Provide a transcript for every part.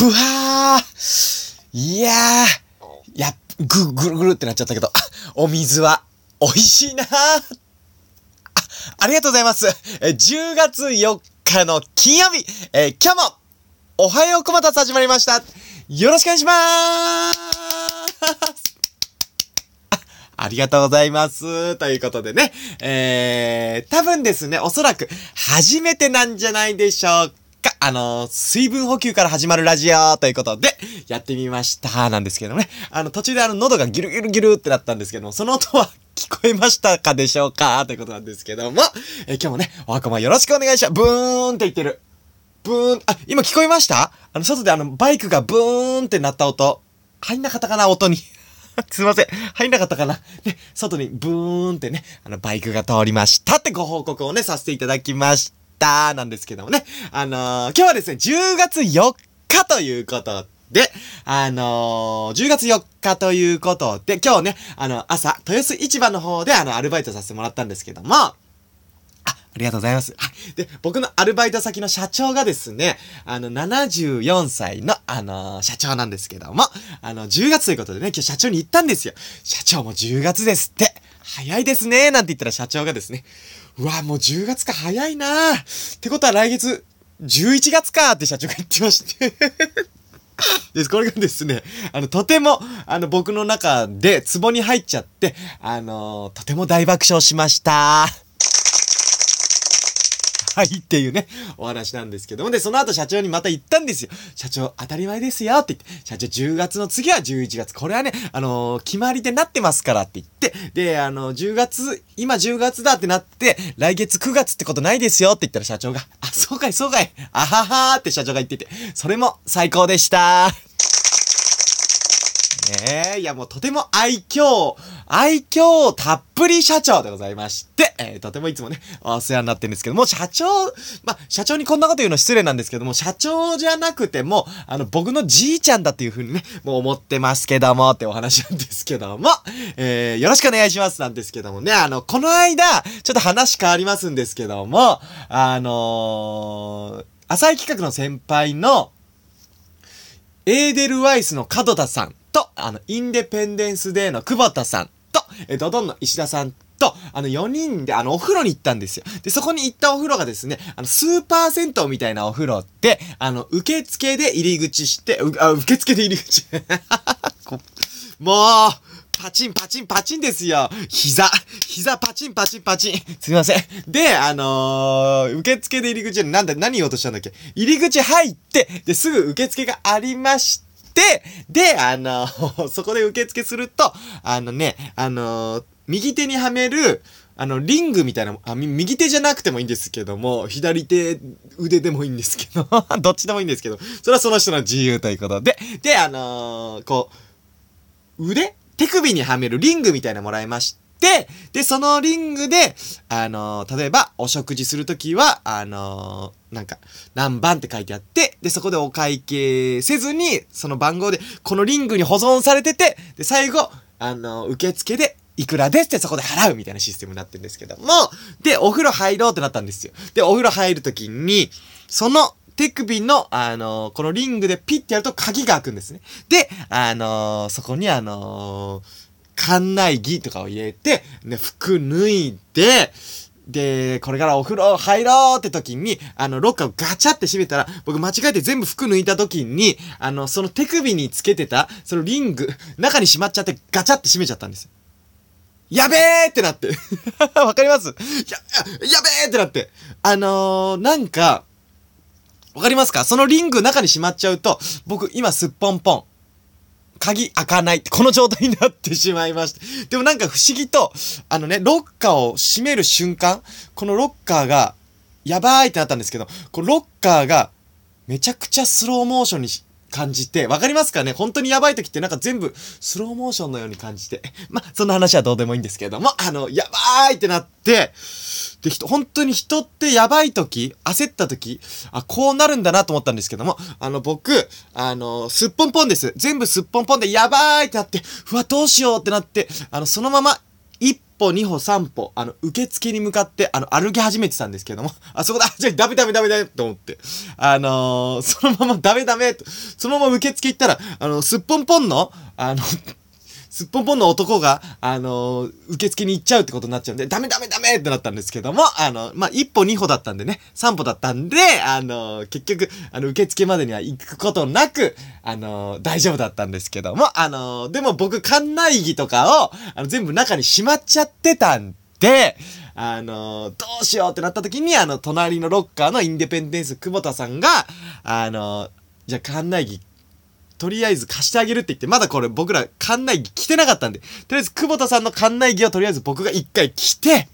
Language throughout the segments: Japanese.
ぶわー。いやー。や、ぐ、ぐるぐるってなっちゃったけど、お水は美味しいなー。あ、ありがとうございます。え、10月4日の金曜日、えー、今日も、おはようこまたつ始まりました。よろしくお願いしまーすありがとうございます。ということでね、えー、多分ですね、おそらく初めてなんじゃないでしょうか。か。あの、水分補給から始まるラジオということで、やってみました。なんですけどね。あの、途中であの、喉がギュルギュルギュルってなったんですけども、その音は聞こえましたかでしょうかということなんですけども、え今日もね、おはこまよろしくお願いします。ブーンって言ってる。ブーン、あ、今聞こえました？あの、外であの、バイクがブーンってなった音。入んなかったかな音に。すいません。入んなかったかなね、外にブーンってね、あの、バイクが通りましたってご報告をね、させていただきました。たなんですけどもね。あのー、今日はですね、10月4日ということで、あのー、10月4日ということで、今日ね、あの、朝、豊洲市場の方であの、アルバイトさせてもらったんですけども、あありがとうございます。で、僕のアルバイト先の社長がですね、あの、74歳の、あのー、社長なんですけども、あの、10月ということでね、今日社長に言ったんですよ。社長も10月ですって。早いですね、なんて言ったら社長がですね、うわ、もう10月か早いなってことは来月、11月かって社長が言ってまして で、これがですね、あの、とても、あの、僕の中で、壺に入っちゃって、あのー、とても大爆笑しました。はいっていうね、お話なんですけども、で、その後社長にまた言ったんですよ。社長、当たり前ですよって言って、社長10月の次は11月。これはね、あのー、決まりでなってますからって言って、で、あのー、10月、今10月だってなって、来月9月ってことないですよって言ったら社長が、あ、そうかい、そうかい、あははーって社長が言ってて、それも最高でした。ねえ、いやもうとても愛嬌、愛嬌たっぷり社長でございまして、えー、とてもいつもね、お世話になってるんですけども、社長、まあ、社長にこんなこと言うの失礼なんですけども、社長じゃなくても、あの、僕のじいちゃんだっていう風にね、もう思ってますけども、ってお話なんですけども、えー、よろしくお願いしますなんですけどもね、あの、この間、ちょっと話変わりますんですけども、あのー、浅井企画の先輩の、エーデルワイスの門田さん、あの、インデペンデンスデーの久保田さんと、えドドンの石田さんと、あの、4人で、あの、お風呂に行ったんですよ。で、そこに行ったお風呂がですね、あの、スーパー銭湯みたいなお風呂で、あの、受付で入り口して、う、あ、受付で入り口。もう、パチンパチンパチンですよ。膝、膝パチンパチンパチン。すみません。で、あのー、受付で入り口で、なんだ、何言おうとしたんだっけ？入り口入って、で、すぐ受付がありまして、で、であの、そこで受付すると、あのね、あの、右手にはめる、あの、リングみたいな、あ、右手じゃなくてもいいんですけども、左手、腕でもいいんですけど、どっちでもいいんですけど、それはその人の自由ということで、で、あのー、こう、腕？手首にはめるリングみたいなのもらいまして、で、そのリングで、あのー、例えば、お食事するときは、あのー、なんか、何番って書いてあって、で、そこでお会計せずに、その番号で、このリングに保存されてて、で、最後、あのー、受付で、いくらですってそこで払うみたいなシステムになってるんですけども、で、お風呂入ろうってなったんですよ。で、お風呂入るときに、その手首の、あのー、このリングでピッてやると鍵が開くんですね。で、あのー、そこにあのー、館内着とかを入れて、ね、服脱いで、で、これからお風呂入ろうって時に、あの、ロッカーをガチャって閉めたら、僕間違えて全部服脱いだ時に、あの、その手首につけてた、そのリング、中にしまっちゃってガチャって閉めちゃったんです。やべえってなって。わかります？や、やべえってなって。あのー、なんか、わかりますか？そのリング中にしまっちゃうと、僕今すっぽんぽん。鍵開かない、この状態になってしまいました。でもなんか不思議と、あのね、ロッカーを閉める瞬間、このロッカーが、やばいってなったんですけど、このロッカーが、めちゃくちゃスローモーションに感じて、わかりますかね？本当にやばい時ってなんか全部スローモーションのように感じて。まそんな話はどうでもいいんですけれども、あの、やばいってなって、で、人、本当に人ってやばい時、焦った時、あ、こうなるんだなと思ったんですけども、あの、僕、あの、すっぽんぽんです。全部すっぽんぽんでやばいってなって、うわ、どうしようってなって、あの、そのまま、一歩、二歩、三歩、あの、受付に向かって、あの、歩き始めてたんですけども、あそこだ、じゃダメダメダメダメと思って、あのー、そのままダメダメと、そのまま受付行ったら、あの、すっぽんぽんの、あの、すっぽんぽんの男が、あのー、受付に行っちゃうってことになっちゃうんで、ダメダメダメってなったんですけども、あの、まあ、一歩二歩だったんでね、三歩だったんで、あのー、結局、あの、受付までには行くことなく、あのー、大丈夫だったんですけども、あのでも僕、館内着とかを、あの、全部中にしまっちゃってたんで、あのどうしようってなった時に、あの、隣のロッカーのインデペンデンス久保田さんが、あのじゃあ館内着とりあえず貸してあげるって言って、まだこれ僕ら館内着着てなかったんで、とりあえず久保田さんの館内着をとりあえず僕が一回着て、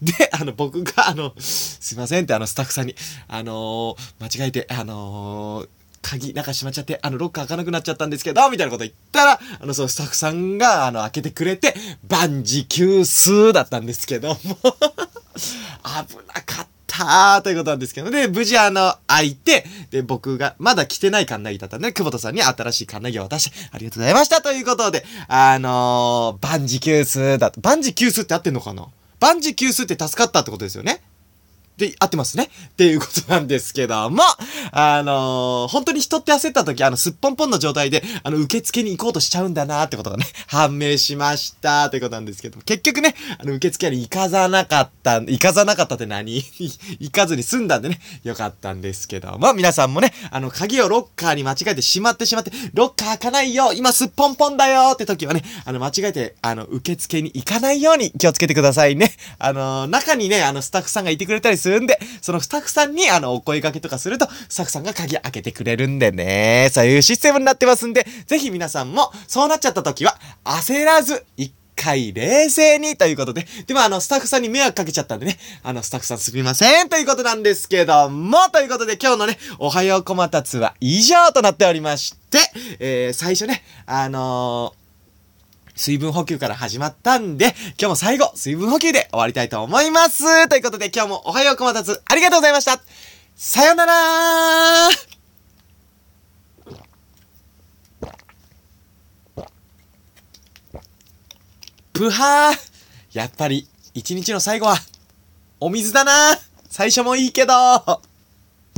で、あの、僕が、あの、すいませんって、あの、スタッフさんに、あのー、間違えて、あのー、鍵、中閉まっちゃって、あの、ロッカー開かなくなっちゃったんですけど、みたいなこと言ったら、あの、そのスタッフさんが、あの、開けてくれて、万事休すだったんですけども。危なかはあ。ということなんですけど、で、無事あの、開いて、で、僕が、まだ着てないカンナギだったんで、久保田さんに新しいカンナギを渡して、ありがとうございましたということで、あのー、万事休すだと。万事休すって合ってんのかな？万事休すって助かったってことですよね？で、合ってますね。っていうことなんですけども、あのー、本当に人って焦った時、あの、すっぽんぽんの状態で、あの、受付に行こうとしちゃうんだなってことがね、判明しました。ということなんですけども、結局ね、あの、受付に行かざなかった、行かざなかったって何？行かずに済んだんでね、よかったんですけども、皆さんもね、あの、鍵をロッカーに間違えてしまってしまって、ロッカー開かないよ今すっぽんぽんだよって時はね、あの、間違えて、あの、受付に行かないように気をつけてくださいね。あの、中にね、あの、スタッフさんがいてくれたりするんで、そのスタッフさんにあの、お声掛けとかすると、スタッフさんが鍵開けてくれるんでね、そういうシステムになってますんで、ぜひ皆さんも、そうなっちゃった時は、焦らず、一回冷静にということで。でもあの、スタッフさんに迷惑かけちゃったんでね。あの、スタッフさんすみませんということなんですけども、ということで今日のね、おはようこまたつは以上となっておりまして、えー、最初ね、あのー水分補給から始まったんで、今日も最後、水分補給で終わりたいと思います。ということで今日もおはようこまたつ、ありがとうございました。さよなら。ぷはー。やっぱり、一日の最後は、お水だな。最初もいいけど。